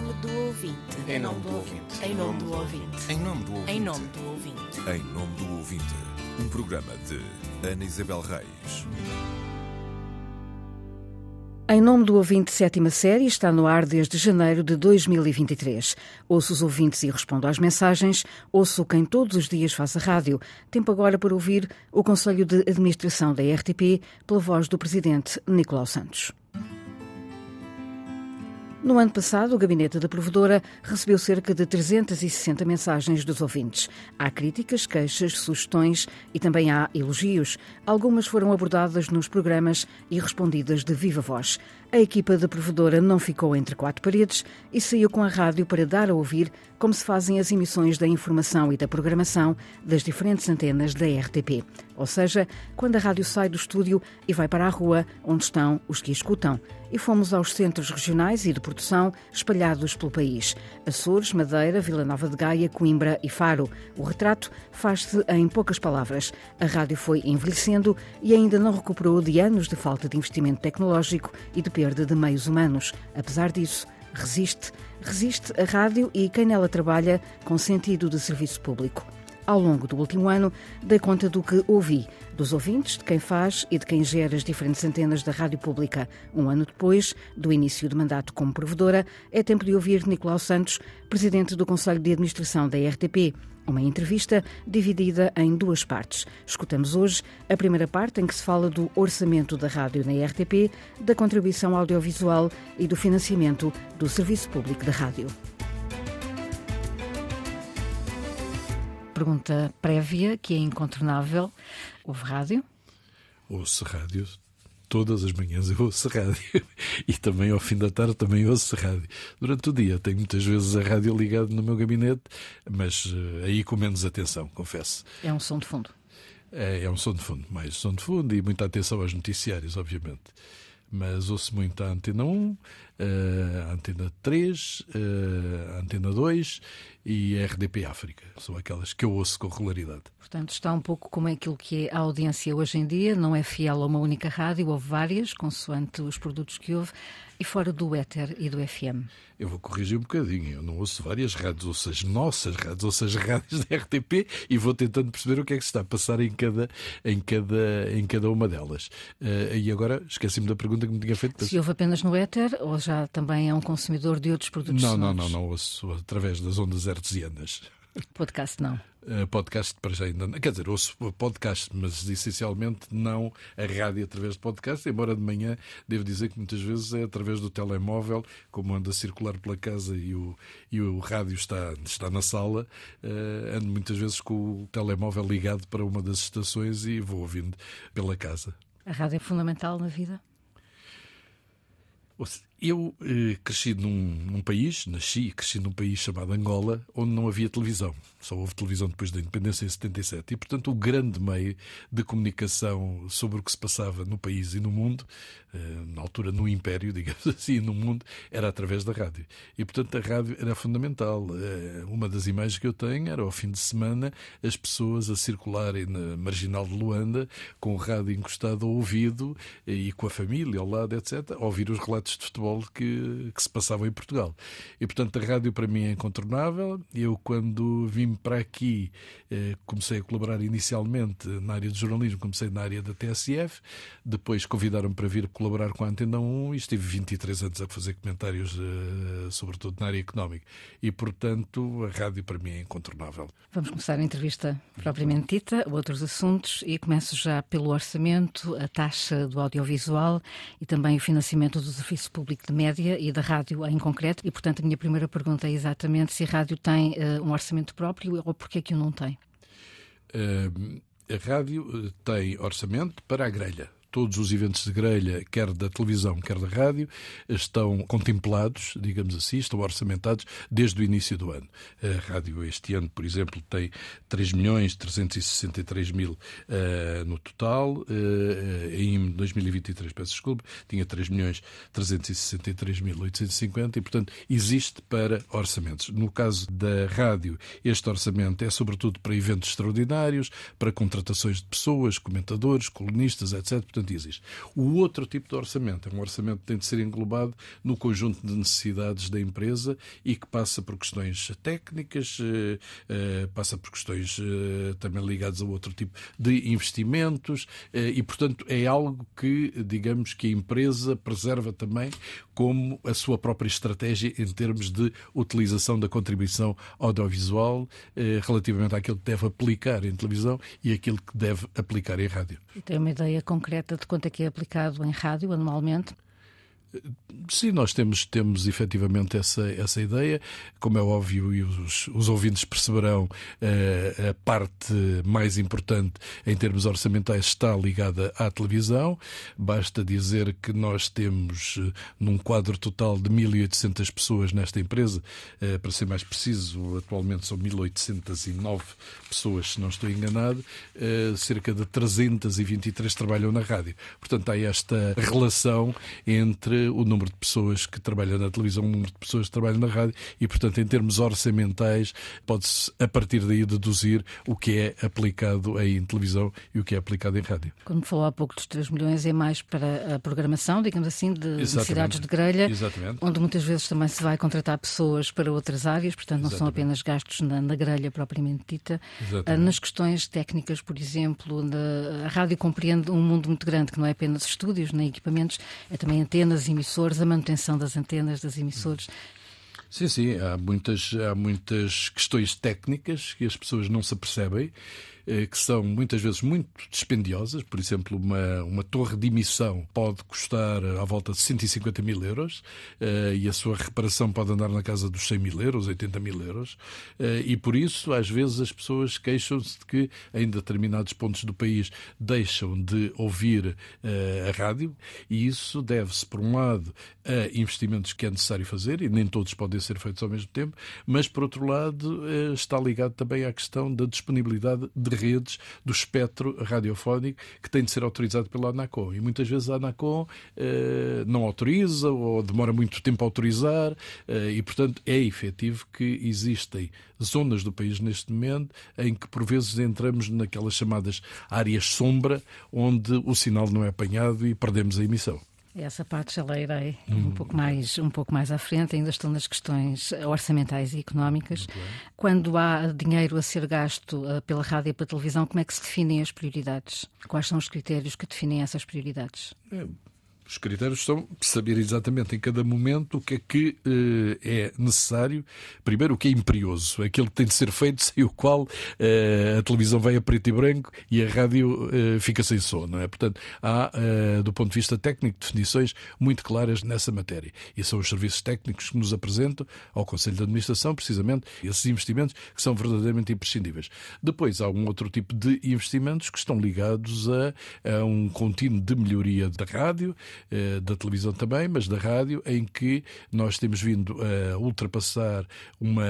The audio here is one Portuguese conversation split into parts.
nome do ouvinte. Em nome do ouvinte. Em nome do ouvinte. Em nome do ouvinte. Em nome do ouvinte. Em nome do ouvinte, um programa de Ana Isabel Reis. Em nome do ouvinte sétima série, está no ar desde janeiro de 2023. Ouço os ouvintes e respondo às mensagens. Ouço quem todos os dias faz a rádio. Tempo agora para ouvir o Conselho de Administração da RTP pela voz do Presidente Nicolau Santos. No ano passado, o gabinete da provedora recebeu cerca de 360 mensagens dos ouvintes. Há críticas, queixas, sugestões e também há elogios. Algumas foram abordadas nos programas e respondidas de viva voz. A equipa da provedora não ficou entre quatro paredes e saiu com a rádio para dar a ouvir como se fazem as emissões da informação e da programação das diferentes antenas da RTP. Ou seja, quando a rádio sai do estúdio e vai para a rua, onde estão os que escutam. E fomos aos centros regionais e de produção espalhados pelo país: Açores, Madeira, Vila Nova de Gaia, Coimbra e Faro. O retrato faz-se em poucas palavras. A rádio foi envelhecendo e ainda não recuperou de anos de falta de investimento tecnológico e de perda de meios humanos. Apesar disso, resiste. Resiste a rádio e quem nela trabalha com sentido de serviço público. Ao longo do último ano, dei conta do que ouvi, dos ouvintes, de quem faz e de quem gera as diferentes antenas da rádio pública. Um ano depois do início do mandato como provedora, é tempo de ouvir Nicolau Santos, presidente do Conselho de Administração da RTP. Uma entrevista dividida em duas partes. Escutamos hoje a primeira parte em que se fala do orçamento da rádio na RTP, da contribuição audiovisual e do financiamento do serviço público da rádio. Pergunta prévia, que é incontornável. Houve rádio? Ouço rádio. Todas as manhãs eu ouço rádio. E também ao fim da tarde também ouço rádio. Durante o dia tenho muitas vezes a rádio ligada no meu gabinete, mas uh, aí com menos atenção, confesso. É um som de fundo. É, é um som de fundo, mais som de fundo e muita atenção aos noticiários, obviamente mas ouço muito a Antena 1, a Antena 3, a Antena 2 e a RDP África. São aquelas que eu ouço com regularidade. Portanto, está um pouco como aquilo que é a audiência hoje em dia, não é fiel a uma única rádio, houve várias, consoante os produtos que houve, e fora do éter e do FM. Eu vou corrigir um bocadinho, eu não ouço várias rádios, ouço as nossas rádios, ouço as rádios da RTP e vou tentando perceber o que é que se está a passar em cada, em cada, em cada uma delas. Uh, e agora esqueci-me da pergunta que me tinha feito. Se houve apenas no éter ou já também é um consumidor de outros produtos Não, sonoros? não, não, não, ouço através das ondas artesianas. Podcast não. Uh, podcast para já ainda não. Quer dizer, ouço podcast, mas essencialmente não a rádio através de podcast, embora de manhã devo dizer que muitas vezes é através do telemóvel, como ando a circular pela casa e o, e o rádio está, está na sala, uh, ando muitas vezes com o telemóvel ligado para uma das estações e vou ouvindo pela casa. A rádio é fundamental na vida? Eu eh, cresci num, num, país, nasci e cresci num país chamado Angola, onde não havia televisão. Só houve televisão depois da independência em 77. E, portanto, o grande meio de comunicação sobre o que se passava no país e no mundo, eh, na altura no Império, digamos assim, no mundo, era através da rádio. E, portanto, a rádio era fundamental. Eh, uma das imagens que eu tenho era, ao fim de semana, as pessoas a circularem na marginal de Luanda, com o rádio encostado ao ouvido e com a família ao lado, etc., a ouvir os relatos de futebol que, que, se passavam em Portugal. E, portanto, a rádio para mim é incontornável. Eu, quando vim para aqui, eh, comecei a colaborar inicialmente na área de jornalismo, comecei na área da TSF, depois convidaram-me para vir colaborar com a Antena 1 e estive 23 anos a fazer comentários, eh, sobretudo na área económica. E, portanto, a rádio para mim é incontornável. Vamos começar a entrevista propriamente dita, outros assuntos, e começo já pelo orçamento, a taxa do audiovisual e também o financiamento do serviço público de média e da rádio em concreto. E, portanto, a minha primeira pergunta é exatamente se a rádio tem uh, um orçamento próprio ou porque é que o não tem. Uh, a rádio tem orçamento para a grelha todos os eventos de grelha, quer da televisão, quer da rádio, estão contemplados, digamos assim, estão orçamentados desde o início do ano. A rádio este ano, por exemplo, tem 3 milhões 363 mil uh, no total. Uh, em 2023, peço desculpa, tinha 3 milhões 363 mil 850 e, portanto, existe para orçamentos. No caso da rádio, este orçamento é sobretudo para eventos extraordinários, para contratações de pessoas, comentadores, colunistas, etc. Portanto, orçamento. O outro tipo de orçamento é um orçamento que tem de ser englobado no conjunto de necessidades da empresa e que passa por questões técnicas, eh, eh, passa por questões eh, também ligadas a outro tipo de investimentos e, portanto, é algo que, digamos, que a empresa preserva também como a sua própria estratégia em termos de utilização da contribuição audiovisual relativamente àquilo que deve aplicar em televisão e aquilo que deve aplicar em rádio. Tem uma ideia concreta de quanto é que é aplicado em rádio anualmente? Sim, nós temos, temos efetivamente essa, essa ideia. Como é óbvio, e os, os ouvintes perceberão, eh, a parte mais importante em termos orçamentais está ligada à televisão. Basta dizer que nós temos, eh, num quadro total de 1.800 pessoas nesta empresa, eh, para ser mais preciso, atualmente são 1.809 pessoas, se não estou enganado, cerca de 323 trabalham na rádio. Portanto, há esta relação entre o número de pessoas que trabalham na televisão, o número de pessoas que trabalham na rádio e, portanto, em termos orçamentais, pode-se a partir daí deduzir o que é aplicado em televisão e o que é aplicado em rádio. Quando falou há pouco dos 3 milhões, é mais para a programação, digamos assim, de Exatamente. necessidades de grelha, Exatamente. onde muitas vezes também se vai contratar pessoas para outras áreas, portanto, não Exatamente. são apenas gastos na, na grelha propriamente dita. Exatamente. Ah, nas questões técnicas, por exemplo, a rádio compreende um mundo muito grande, que não é apenas estúdios nem equipamentos, é também antenas emissores, a manutenção das antenas das emissores. Sim, sim, há muitas, há muitas questões técnicas que as pessoas não se apercebem que são muitas vezes muito dispendiosas. Por exemplo, uma, uma torre de emissão pode custar à volta de 150 mil euros eh, e a sua reparação pode andar na casa dos 100 mil euros, 80 mil euros. Eh, e por isso, às vezes, as pessoas queixam-se de que em determinados pontos do país deixam de ouvir a rádio e isso deve-se, por um lado, a investimentos que é necessário fazer e nem todos podem ser feitos ao mesmo tempo, mas, por outro lado, está ligado também à questão da disponibilidade de redes do espectro radiofónico que tem de ser autorizado pela ANACOM. E muitas vezes a ANACOM eh, não autoriza ou demora muito tempo a autorizar eh, e, portanto, é efetivo que existem zonas do país neste momento em que, por vezes, entramos naquelas chamadas áreas sombra onde o sinal não é apanhado e perdemos a emissão. Essa parte já leirei hum. um, pouco mais, um pouco mais à frente, ainda estou nas questões orçamentais e económicas. Quando há dinheiro a ser gasto uh, pela rádio e pela televisão, como é que se definem as prioridades? Quais são os critérios que definem essas prioridades? É, os critérios são saber exatamente em cada momento o que é que uh, é necessário. Primeiro, o que é imperioso, aquilo que tem de ser feito, sem o qual uh, a televisão vai a preto e branco e a rádio uh, fica sem som. Não é? Portanto, há, do ponto de vista técnico, definições muito claras nessa matéria. E são os serviços técnicos que nos apresentam ao Conselho de Administração, precisamente, esses investimentos que são verdadeiramente imprescindíveis. Depois, há um outro tipo de investimentos que estão ligados a, a um contínuo de melhoria da rádio, da televisão também, mas da rádio, em que nós temos vindo a ultrapassar uma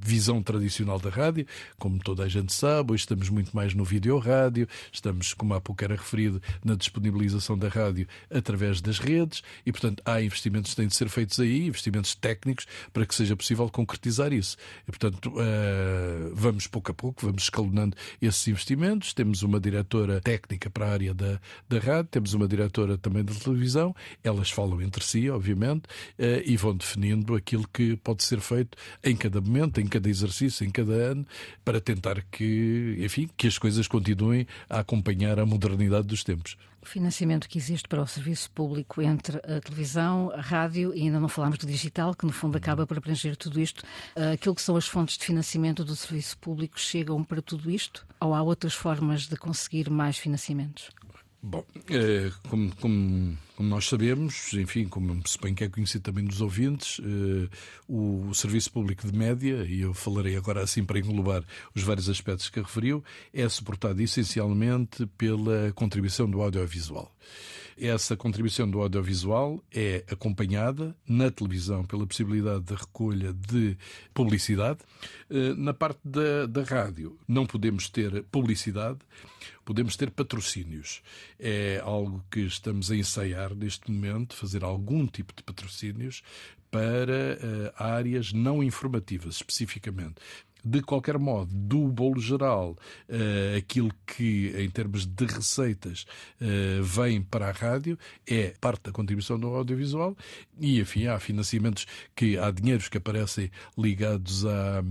visão tradicional da rádio, como toda a gente sabe, hoje estamos muito mais no vídeo rádio, estamos, como há pouco era referido, na disponibilização da rádio através das redes e, portanto, há investimentos que têm de ser feitos aí, investimentos técnicos, para que seja possível concretizar isso. E, portanto, uh, vamos pouco a pouco, vamos escalonando esses investimentos. Temos uma diretora técnica para a área da, da rádio, temos uma diretora também da televisão televisão, elas falam entre si, obviamente, eh, e vão definindo aquilo que pode ser feito em cada momento, em cada exercício, em cada ano, para tentar que, enfim, que as coisas continuem a acompanhar a modernidade dos tempos. O financiamento que existe para o serviço público entre a televisão, a rádio e ainda não falámos do digital, que no fundo acaba por abranger tudo isto. Eh, aquilo que são as fontes de financiamento do serviço público chegam para tudo isto? Ou há outras formas de conseguir mais financiamentos? Bom, é, como, como, como, nós sabemos, enfim, como se bem que é conhecido também dos ouvintes, o, o, Serviço Público de Média, e eu falarei agora assim para englobar os vários aspectos que referiu, é suportado essencialmente pela contribuição do audiovisual. Essa contribuição do audiovisual é acompanhada na televisão pela possibilidade de recolha de publicidade. Eh, na parte da, da rádio, não podemos ter publicidade, podemos ter patrocínios. É algo que estamos a ensaiar neste momento, fazer algum tipo de patrocínios para uh, áreas não informativas, especificamente De qualquer modo, do bolo geral, uh, aquilo que, em termos de receitas, uh, vem para a rádio é parte da contribuição do audiovisual e, enfim, há financiamentos que há dinheiros que aparecem ligados à,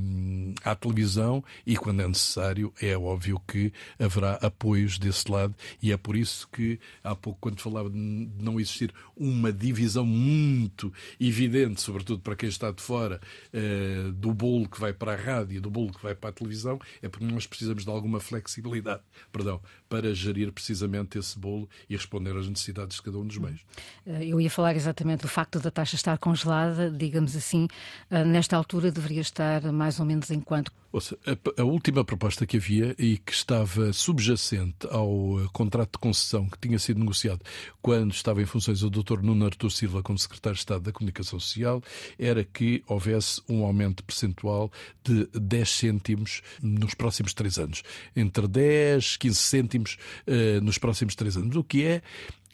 à televisão e, quando é necessário, é óbvio que haverá apoios desse lado e é por isso que, há pouco, quando falava de não existir uma divisão muito evidente, sobretudo para quem está de fora, uh, do bolo que vai para a rádio e do bolo que vai para a televisão, é porque nós precisamos de alguma flexibilidade perdão, para gerir precisamente esse bolo e responder às necessidades de cada um dos meios. Eh, eu ia falar exatamente do facto da taxa estar congelada, digamos assim, eh, nesta altura deveria estar mais ou menos em quanto? Ouça, a, a, última proposta que havia e que estava subjacente ao uh, contrato de concessão que tinha sido negociado quando estava em funções o Dr. Nuno Artur Silva como Secretário de Estado da Comunicação Social era que houvesse um aumento percentual de 10 cêntimos nos próximos três anos. Entre 10 15 cêntimos uh, nos próximos três anos, o que é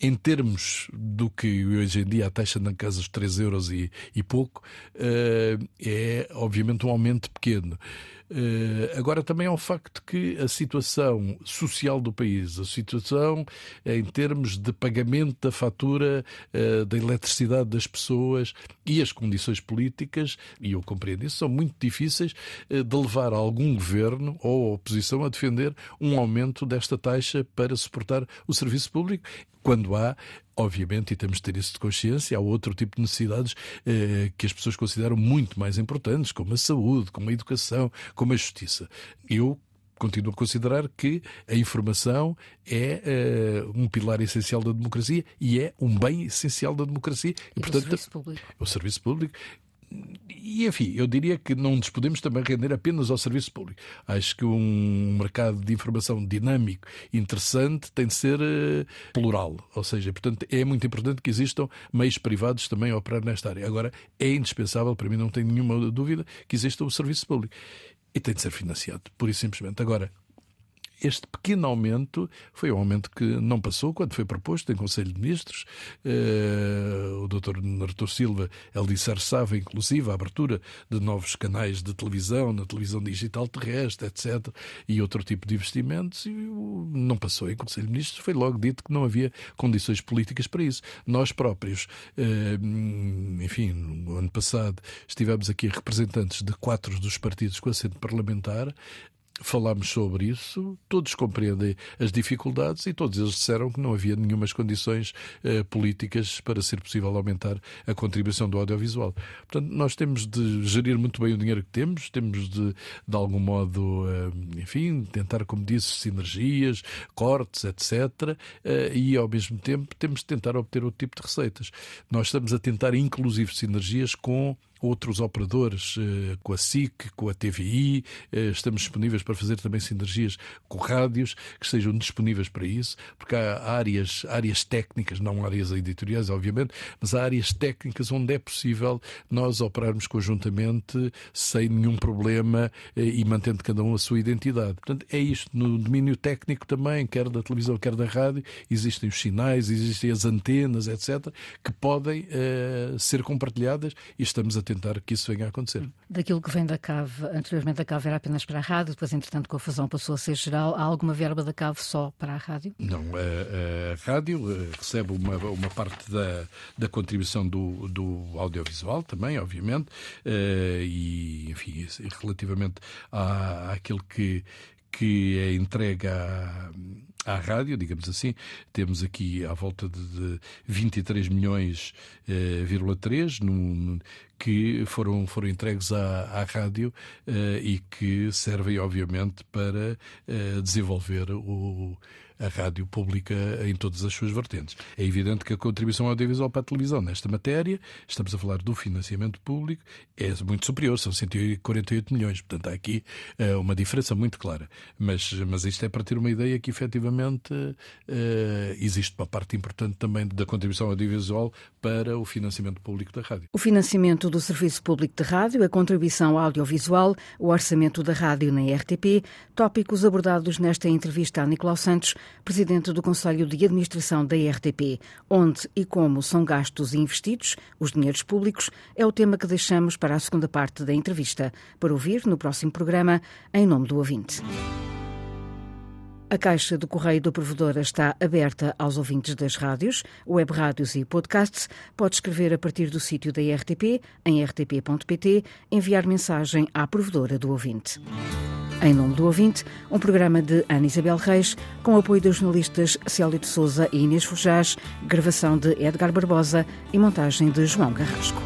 em termos do que hoje em dia a taxa na casa dos 3 euros e, e pouco, uh, é obviamente um aumento pequeno. Uh, agora também é um facto que a situação social do país, a situação em termos de pagamento da fatura uh, da eletricidade das pessoas e as condições políticas, e eu compreendo isso, são muito difíceis de levar algum governo ou oposição a defender um aumento desta taxa para suportar o serviço público, quando há obviamente, e temos de ter isso de consciência, há outro tipo de necessidades eh, que as pessoas consideram muito mais importantes, como a saúde, como a educação, como a justiça. Eu continuo a considerar que a informação é uh, um pilar essencial da democracia e é um bem essencial da democracia. E, e portanto, o serviço público. O serviço público e enfim, eu diria que não nos podemos também render apenas ao serviço público. Acho que um mercado de informação dinâmico, interessante, tem de ser uh, plural. Ou seja, portanto, é muito importante que existam meios privados também a operar nesta área. Agora, é indispensável, para mim não tenho nenhuma dúvida, que exista o serviço público. E tem de ser financiado, pura e simplesmente. Agora, este pequeno aumento foi um aumento que não passou quando foi proposto em Conselho de Ministros. Uh, o Dr. Artur Silva alicerçava, inclusive, a abertura de novos canais de televisão, na televisão digital terrestre, etc., e outro tipo de investimentos, e não passou em Conselho de Ministros. Foi logo dito que não havia condições políticas para isso. Nós próprios, uh, enfim, no ano passado, estivemos aqui representantes de quatro dos partidos com assento parlamentar, falámos sobre isso, todos compreendem as dificuldades e todos eles disseram que não havia nenhumas condições eh, políticas para ser possível aumentar a contribuição do audiovisual. Portanto, nós temos de gerir muito bem o dinheiro que temos, temos de, de algum modo, eh, enfim, tentar, como disse, sinergias, cortes, etc. Eh, e, ao mesmo tempo, temos de tentar obter outro tipo de receitas. Nós estamos a tentar, inclusive, sinergias com outros operadores, eh, com a SIC, com a TVI, eh, estamos disponíveis para fazer também sinergias com rádios que estejam disponíveis para isso, porque há áreas, áreas técnicas, não áreas editoriais, obviamente, mas há áreas técnicas onde é possível nós operarmos conjuntamente sem nenhum problema eh, e mantendo cada um a sua identidade. Portanto, é isto. No domínio técnico também, quer da televisão, quer da rádio, existem os sinais, existem as antenas, etc., que podem uh, ser compartilhadas e estamos a tentar que isso venha a acontecer. Daquilo que vem da CAV, anteriormente a CAV era apenas para a rádio, depois, entretanto, com a fusão passou a ser geral. Há alguma verba da CAV só para a rádio? Não, a, a rádio eh, recebe uma, uma parte da, da contribuição do, do audiovisual também, obviamente, eh, e, enfim, relativamente à, àquilo que, que é entregue à, à rádio, digamos assim. Temos aqui à volta de, de 23 milhões, eh, 3, num, que foram, foram entregues à, à rádio eh, e que servem, obviamente, para eh, desenvolver o a rádio pública em todas as suas vertentes. É evidente que a contribuição audiovisual para a televisão nesta matéria, estamos a falar do financiamento público, é muito superior, são 148 milhões. Portanto, há aqui uh, uma diferença muito clara. Mas, mas isto é para ter uma ideia que efetivamente uh, existe uma parte importante também da contribuição audiovisual para o financiamento público da rádio. O financiamento do Serviço Público de Rádio, a contribuição audiovisual, o orçamento da rádio na RTP, tópicos abordados nesta entrevista a Nicolau Santos, presidente do Conselho de Administração da RTP. Onde e como são gastos e investidos os dinheiros públicos é o tema que deixamos para a segunda parte da entrevista, para ouvir no próximo programa, em nome do ouvinte. A caixa do correio do provedor está aberta aos ouvintes das rádios, web rádios e podcasts. Pode escrever a partir do sítio da RTP, em rtp.pt, enviar mensagem à provedora do ouvinte. Em nome do ouvinte, um programa de Ana Isabel Reis, com apoio dos jornalistas Célio de Souza e Inês Fujás, gravação de Edgar Barbosa e montagem de João Carrasco.